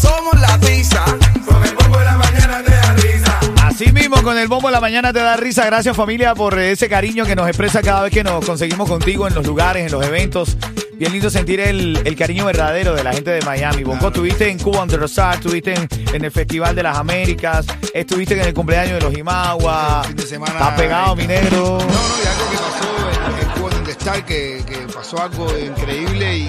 somos la tiza. Con el bombo en la mañana te da risa. Así mismo, con el bombo de la mañana te da risa. Gracias familia por ese cariño que nos expresa cada vez que nos conseguimos contigo en los lugares, en los eventos. Bien lindo sentir el, el cariño verdadero de la gente de Miami. Bonco, estuviste en Cuba Under the Star, estuviste en, en el Festival de las Américas, estuviste en el cumpleaños de los Imagua. fin de semana. Está pegado, mi negro. No, no, y algo que pasó en, en Cuba donde está, que, que pasó algo increíble y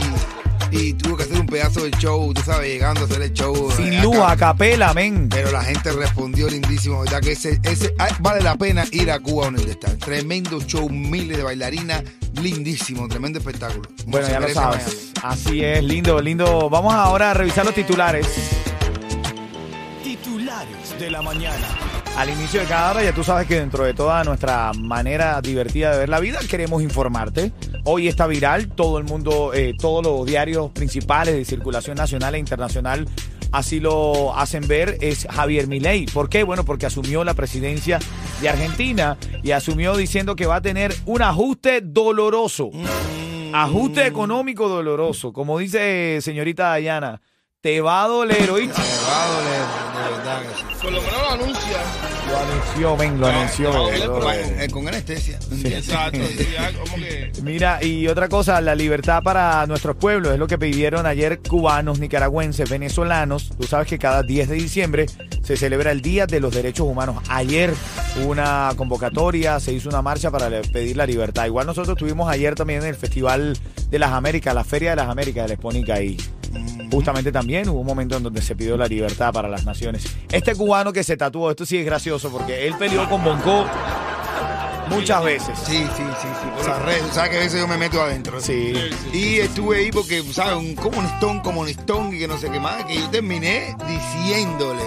pedazo del show, tú sabes, llegando a hacer el show. Sin eh, luz, a capela, men. Pero la gente respondió lindísimo, ¿verdad? Que ese, ese vale la pena ir a Cuba donde está. Tremendo show, miles de bailarinas, lindísimo, tremendo espectáculo. Bueno, ya lo sabes. Así es, lindo, lindo. Vamos ahora a revisar los titulares. Titulares de la mañana. Al inicio de cada hora ya tú sabes que dentro de toda nuestra manera divertida de ver la vida queremos informarte. Hoy está viral, todo el mundo, eh, todos los diarios principales de circulación nacional e internacional así lo hacen ver, es Javier Milei. ¿Por qué? Bueno, porque asumió la presidencia de Argentina y asumió diciendo que va a tener un ajuste doloroso. Ajuste económico doloroso. Como dice señorita Dayana, te va a doler, ¿oíste? Me va a doler, de verdad que sí. Por lo menos lo anuncia. Lo anunció, ven, lo anunció. Él bro. con, eh, con anestesia. Exacto. sí, ya como que. Mira, y otra cosa, la libertad para nuestros pueblos es lo que pidieron ayer cubanos, nicaragüenses, venezolanos. Tú sabes que cada 10 de diciembre se celebra el Día de los Derechos Humanos. Ayer hubo una convocatoria, se hizo una marcha para le- pedir la libertad. Igual nosotros estuvimos ayer también en el Festival de las Américas, la Feria de las Américas de la Exponica ahí. Justamente también hubo un momento en donde se pidió la libertad para las naciones. Este cubano que se tatuó, esto sí es gracioso porque él peleó con Bonco muchas veces. Sí, sí, sí, sí. Por las redes, sabes que a veces yo me meto adentro. Sí. Y estuve ahí porque, ¿sabes? Un comunistón, comunistón y que no sé qué más, que yo terminé diciéndole.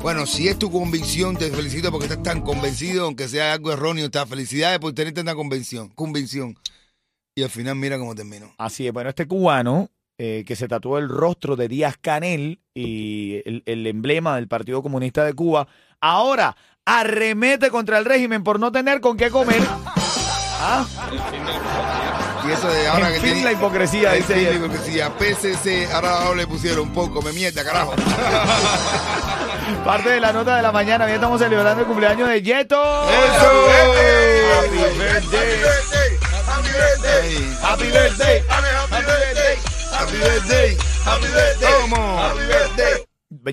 Bueno, si es tu convicción, te felicito porque estás tan convencido, aunque sea algo erróneo, te felicidades por tener tanta convención, convicción. Y al final mira cómo terminó. Así es, bueno, este cubano eh, que se tatuó el rostro de Díaz Canel y el, el emblema del Partido Comunista de Cuba, ahora arremete contra el régimen por no tener con qué comer. ¿Ah? Y eso de ahora En que fin, tiene- la hipocresía, dice fin, la hipocresía. PCC, ahora le pusieron un poco, me mierda, carajo. Parte de la nota de la mañana, ya estamos celebrando el cumpleaños de Yeto. ¡Eso! Happy birthday. Ey, Happy birthday. Happy birthday, happy birthday.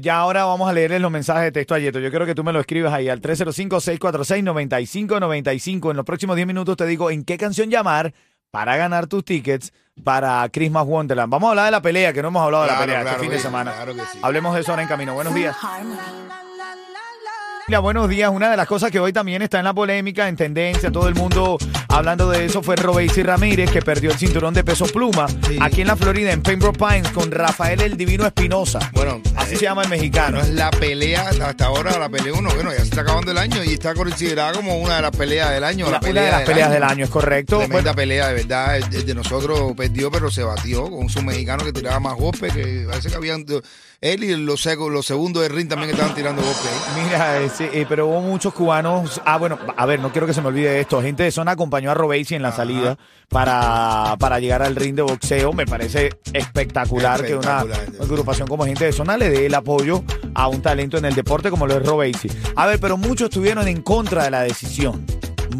Ya ahora vamos a leerles los mensajes de texto a Yeto. Yo quiero que tú me lo escribas ahí al 305-646-9595. En los próximos 10 minutos te digo en qué canción llamar para ganar tus tickets para Christmas Wonderland. Vamos a hablar de la pelea, que no hemos hablado de la Claro, pelea claro este fin de que sí, semana. claro que sí. Hablemos de eso ahora en camino. Buenos días. Mira, buenos días. Una de las cosas que hoy también está en la polémica, en tendencia, todo el mundo hablando de eso, fue Robeysi Ramírez, que perdió el cinturón de peso pluma Sí. aquí en la Florida, en Pembroke Pines, con Rafael el Divino Espinosa. Bueno, Así eh, se llama el mexicano. No es la pelea, hasta ahora la pelea uno, bueno, ya se está acabando el año y está considerada como una de las peleas del año. Una, la una pelea de las peleas del año, es correcto. Tremenda Bueno, pelea, de verdad. El, el de nosotros perdió, pero se batió con su mexicano que tiraba más golpes. Que parece que habían. Él y los, los segundos de ring también estaban tirando golpes ahí. mira, ese, eh, pero hubo muchos cubanos. Ah, bueno, a ver, no quiero que se me olvide esto. Gente de zona acompañó a Robeysi en la salida para, para llegar al ring de boxeo. Me parece espectacular, que una agrupación como gente de zona le dé el apoyo a un talento en el deporte como lo es Robeysi. A ver, pero muchos estuvieron en contra de la decisión.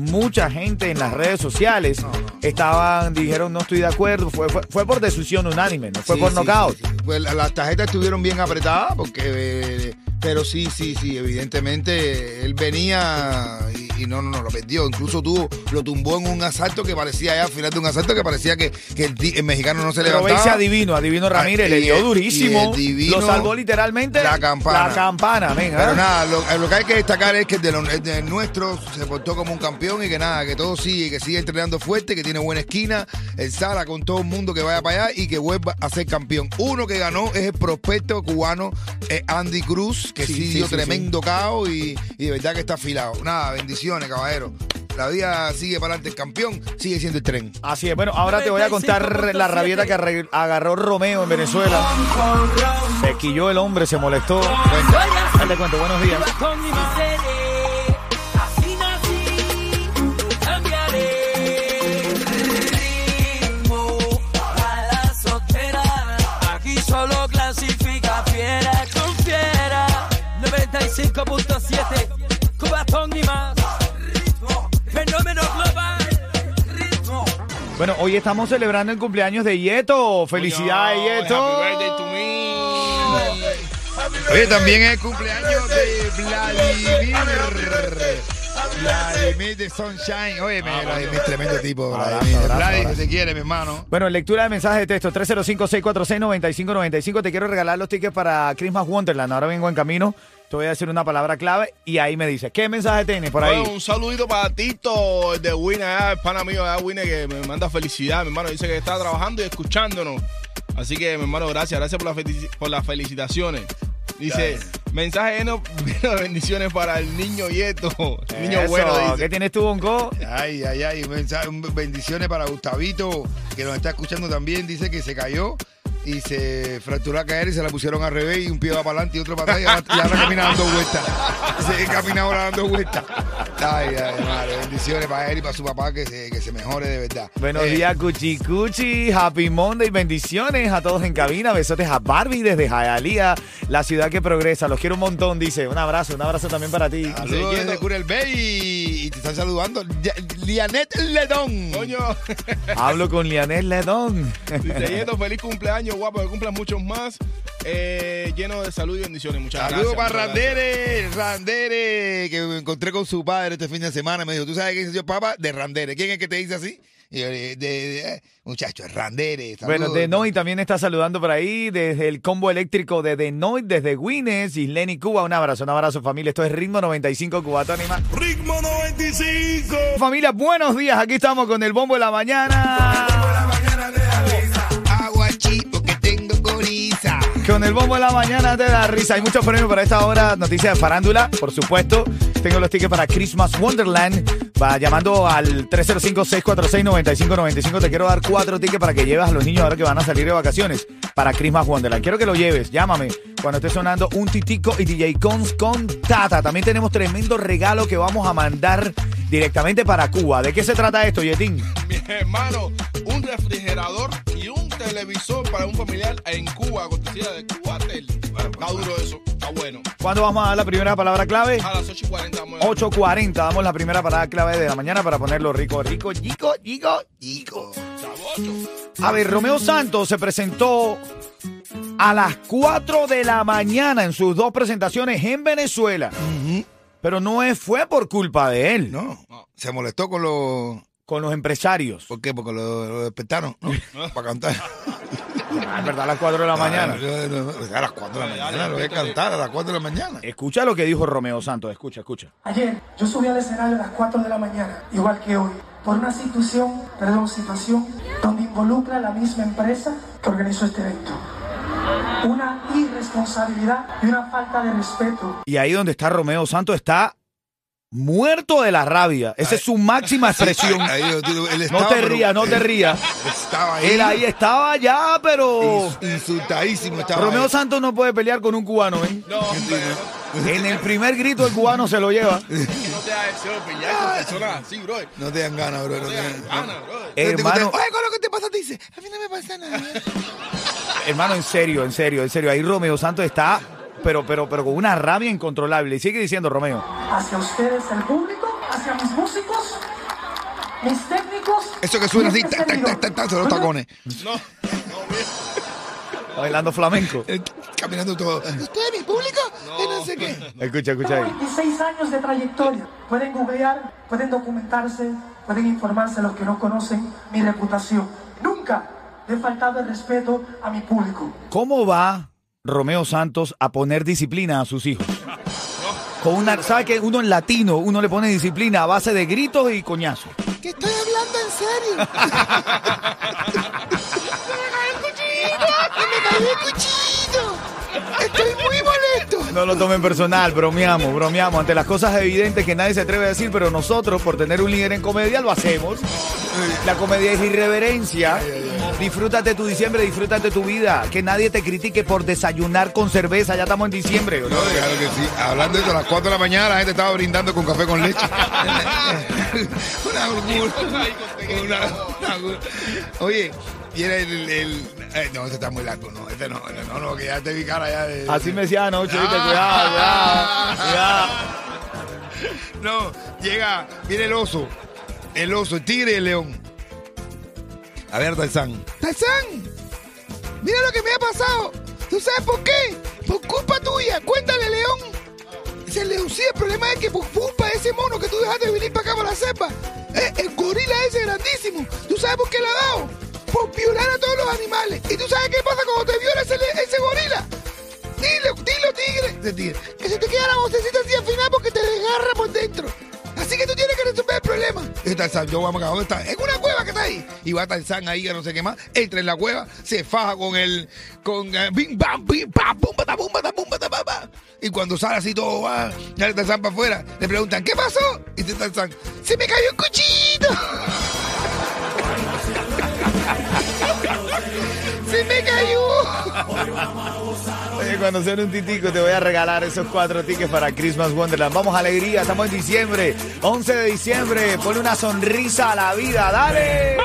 Mucha gente en las redes sociales estaban, dijeron no estoy de acuerdo. Fue, fue, fue por decisión unánime, no fue Sí, por sí, knockout. sí. Pues la- las tarjetas estuvieron bien apretadas porque, eh, pero sí, sí, sí, evidentemente él venía y, y no, no, no, lo perdió. Incluso tuvo, lo tumbó en un asalto que parecía ya al final de un asalto que parecía que, que el, mexicano no se Pero levantaba. veis a Divino, a Divino Ramírez, Ah, le dio durísimo. Divino, lo salvó literalmente la campana. La campana, venga. Pero nada, lo, lo que hay que destacar es que el de, el de nuestros se portó como un campeón y que nada, que todo sigue, que sigue entrenando fuerte, que tiene buena esquina, el Sala con todo el mundo que vaya para allá y que vuelva a ser campeón. Uno que ganó es el prospecto cubano eh, Andy Cruz, que sí, Sí, sí, dio sí, tremendo caos y, y de verdad que está afilado. Nada, bendiciones, caballero. La vida sigue para adelante, el campeón sigue siendo el tren. Así es. Bueno, ahora te voy a contar la rabieta que arre- agarró Romeo en Venezuela. Se quilló el hombre, se molestó. Te cuento, buenos días. Con mi miseria, hoy estamos celebrando el cumpleaños de Yeto. Felicidades, Yeto. Happy birthday to me. Oye, también es el cumpleaños de Vladimir. Vladimir de Sunshine. Oye, Vladimir es tremendo tipo. Vladimir. abrazo, Vladimir, abrazo. te quiere, mi hermano. Bueno, lectura de mensajes de texto 305-646-9595. Te quiero regalar los tickets para Christmas Wonderland. Ahora vengo en camino. Te voy a decir una palabra clave y ahí me dices, ¿qué mensaje tienes por ahí? Bueno, un saludito para Tito, el de Winner, allá, el pana mío de Winner, que me manda felicidad, mi hermano. Dice que está trabajando y escuchándonos. Así que, mi hermano, gracias. Gracias por, la por las felicitaciones. Dice, mensaje lleno, de bendiciones para el niño Yeto. El niño Eso, bueno, ¿Qué dice. tienes tú, Bonco? Ay, ay, ay. mensaje- bendiciones para Gustavito, que nos está escuchando también. Dice que se cayó y se fracturó a caer y se la pusieron al revés y un pie va para adelante y otro para atrás y ahora, camina dando vueltas. Se camina ahora dando vueltas. Ay, ay, madre. Bendiciones para él y para su papá que se, que se mejore de verdad. Buenos Eh, días, Cuchi Cuchi. Happy Monday. Bendiciones a todos en cabina. Besotes a Barbie desde Hialeah, la ciudad que progresa. Los quiero un montón, dice. Un abrazo, un abrazo también para ti. Saludos desde Curel Bay y, y te están saludando. Lianet Ledón. Coño, Hablo con Lianel Ledón. dice feliz cumpleaños, guapo, que cumplan muchos más. Eh, lleno de salud y bendiciones. Muchas Saludos gracias. para muchas gracias. Randere, Randere, que me encontré con su padre este fin de semana. Me dijo, ¿tú sabes qué dice yo, papá? De Randere. ¿Quién es que te dice así? Y yo, de, de- de- eh, muchacho, es Randere. Bueno, Saludos. Denoy también está saludando por ahí desde el combo eléctrico de Denoy, desde Guines, Isleni, Cuba. Un abrazo, un abrazo, familia. Esto es Ritmo 95 Cubatón y más. Ritmo 95. Familia, buenos días. Aquí estamos con el bombo de la mañana. Con el bombo de la mañana te da risa. Hay muchos premios para esta hora. Noticias de farándula, por supuesto. Tengo los tickets para Christmas Wonderland. Va llamando al 305-646-9595. Te quiero dar cuatro tickets para que lleves a los niños ahora que van a salir de vacaciones para Christmas Wonderland. Quiero que lo lleves. Llámame cuando esté sonando un titico y DJ Cons con Tata. También tenemos tremendo regalo que vamos a mandar directamente para Cuba. ¿De qué se trata esto, Yetín? Mi hermano, un refrigerador y un televisor para un familiar en Cuba, cortesía de Cubatel. Está duro eso, está bueno. ¿Cuándo vamos a dar la primera palabra clave? A las 8 y 40 vamos a- 8.40, damos la primera parada clave de la mañana para ponerlo rico, rico, chico, chico, chico. A ver, Romeo Santos se presentó a las 4 de la mañana en sus dos presentaciones en Venezuela. Pero no fue por culpa de él, No, se molestó con los... con los empresarios. ¿Por qué? Porque lo, lo despertaron, ¿no? Para cantar. Ah, es verdad, a las 4 de la mañana. A las 4 de la mañana, lo voy a cantar a las 4 de la mañana. Escucha lo que dijo Romeo Santos, escucha, escucha. Ayer yo subí al escenario a las 4 de la mañana, igual que hoy, por una situación, perdón, situación donde involucra la misma empresa que organizó este evento. Una irresponsabilidad y una falta de respeto. Y ahí donde está Romeo Santos está muerto de la rabia. Esa es su máxima expresión. Ahí, ahí, él No te pero- rías, no te rías. Estaba ahí. Él ahí estaba ya, pero... ins- Insultadísimo estaba Romeo ahí. Santos no puede pelear con un cubano, ¿eh? No, no, En el primer grito el cubano se lo lleva. no te hagas ese pelear con personas así, bro. No te dan ganas, bro. No te dan Ana, bro. Hermano, Oye, ¿con lo que te pasa? Te dice, a mí no me pasa nada. hermano, en serio, en serio, en serio. Ahí Romeo Santos está, pero, pero, pero con una rabia incontrolable. Y sigue diciendo Romeo. Hacia ustedes, el público, hacia mis músicos, mis técnicos. Eso que suena así, este tac, tac, servidor. tac, tac, tac, son los tacones. No, no, bailando flamenco. Él Caminando todo. ¿Usted, mi público? no sé qué. Escucha, escucha ahí. 26 años de trayectoria. Pueden googlear, pueden documentarse, pueden informarse los que no conocen mi reputación. Nunca le he faltado el respeto a mi público. ¿Cómo va Romeo Santos a poner disciplina a sus hijos? Con una, ¿sabe que uno en latino, uno le pone disciplina a base de gritos y coñazos? Que estoy hablando en serio. ¡Me el cuchillo! Estoy muy molesto. No lo tomen personal, bromeamos, bromeamos ante las cosas evidentes que nadie se atreve a decir, pero nosotros, por tener un líder en comedia, lo hacemos. La comedia es irreverencia. Disfrútate tu diciembre, disfrútate tu vida. Que nadie te critique por desayunar con cerveza. Ya estamos en diciembre. ¿no? No, claro que sí. Hablando de eso, a las 4 de la mañana la gente estaba brindando con café con leche. una una- Oye, y era el, el- eh, no, este está muy largo, no, este no, no, no, que ya te vi cara ya de... Así me decía anoche, ¿viste? Ah. Cuidado, cuidado, cuidado. No, llega, viene el oso, el oso, el tigre y el león. A ver, Tarzán. Tarzán, mira lo que me ha pasado. ¿Tú sabes por qué? Por culpa tuya. Cuéntale, león. El león, sí, el problema es que por culpa de ese mono que tú dejaste de venir para acá para la selva, eh, el gorila ese grandísimo, ¿tú sabes por qué le ha dado? Por violar a todos los animales. ¿Y tú sabes qué pasa cuando te viola ese, ese gorila? Dilo, dilo, tigre. Que se te queda la vocecita así al final porque te desgarra por dentro. Que resolver el problema. Tarzán, yo vamos acá, ¿dónde está? En una cueva que está ahí. Y va Tarzán ahí, que no sé qué más. Entra en la cueva, se faja con el. con. eh, bim, bam, bim, pam, pum, bata, pum, bata, pum, bata. Y cuando sale así todo, va, sale Tarzán para afuera, le preguntan, ¿qué pasó? Y dice Tarzán, ¡se me cayó un cuchillito! Me cayó! Oye, cuando sea un titico te voy a regalar esos cuatro tickets para Christmas Wonderland. Vamos alegría, estamos en diciembre, 11 de diciembre. Ponle una sonrisa a la vida, dale.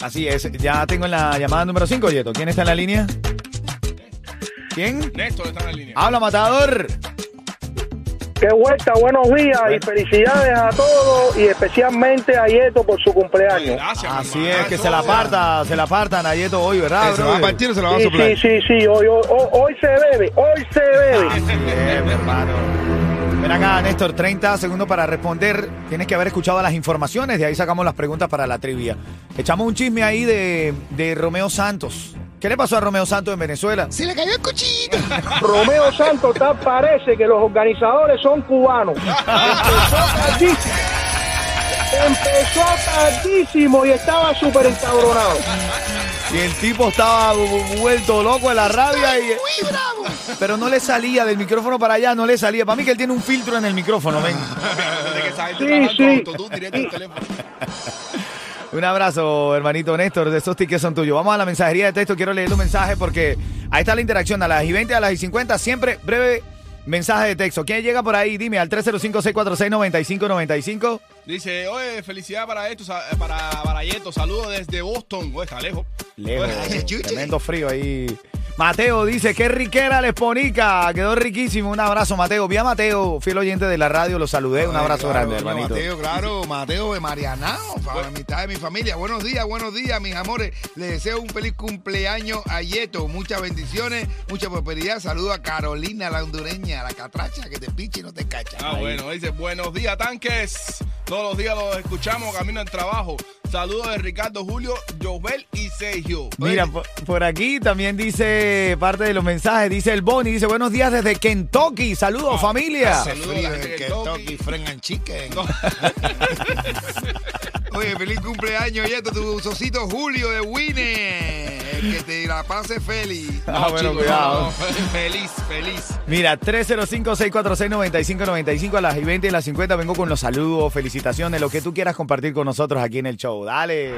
Así es, ya tengo en la llamada número 5, Yeto. ¿Quién está en la línea? ¿Quién? Néstor está en la línea. Habla, matador. Qué vuelta, buenos días y felicidades a todos y especialmente a Yeto por su cumpleaños. Gracias, Así es, que se la parta, se la partan a Yeto hoy, ¿verdad, ¿Se va a partir o se la va a Sí, soplar? sí, sí, sí, hoy, hoy, hoy- hoy se bebe, hoy se bebe. Bien, mi hermano. Ven acá, Néstor, 30 segundos para responder. Tienes que haber escuchado las informaciones, de ahí sacamos las preguntas para la trivia. Echamos un chisme ahí de, de Romeo Santos. ¿Qué le pasó a Romeo Santos en Venezuela? ¡Se le cayó el cuchillito! Romeo Santos tal parece que los organizadores son cubanos. Empezó tardísimo. Empezó tardísimo y estaba súper encabronado. Y el tipo estaba vu- vuelto loco de la rabia y... ¡Muy bravo! Pero no le salía del micrófono para allá, no le salía. Para mí que él tiene un filtro en el micrófono, ven. Desde que esa gente Sí, sí. Un abrazo, hermanito Néstor, de esos tickets son tuyos. Vamos a la mensajería de texto, quiero leer un mensaje porque ahí está la interacción a las y 20, a las y 50, siempre breve mensaje de texto. ¿Quién llega por ahí? Dime al 305-646-9595. Dice, oye, felicidad para esto, sa- para Barayeto, saludos desde Boston. Oye, está lejos. Lejos, tremendo frío ahí. Mateo dice, qué riquera la esponica, quedó riquísimo. Un abrazo, Mateo. Vi a Mateo, fiel oyente de la radio, lo saludé. Un abrazo Claro, grande, hermanito. Mateo, claro, Mateo de Marianao, para la mitad de mi familia. Buenos días, buenos días, mis amores. Les deseo un feliz cumpleaños a Yeto. Muchas bendiciones, mucha prosperidad. Saludo a Carolina, la hondureña, la catracha que te piche y no te cacha. Ah, bueno, dice, buenos días, tanques. Todos los días los escuchamos camino al trabajo. Saludos de Ricardo, Julio, Jovel y Sergio. Oye, Mira, por, por aquí también dice parte de los mensajes, dice el Boni, dice buenos días desde Kentucky, saludos familia. Hace Saludos a frío la en gente de Kentucky, Kentucky. Friend and Chicken. Oye, feliz cumpleaños, Yeto, tu socito Julio de Winnie. El que te la pase feliz. Ah, bueno, cuidado. no, no, feliz, feliz. Mira, 305-646-9595 a las y 20 y las 50 vengo con los saludos, felicitaciones, lo que tú quieras compartir con nosotros aquí en el show. Dale.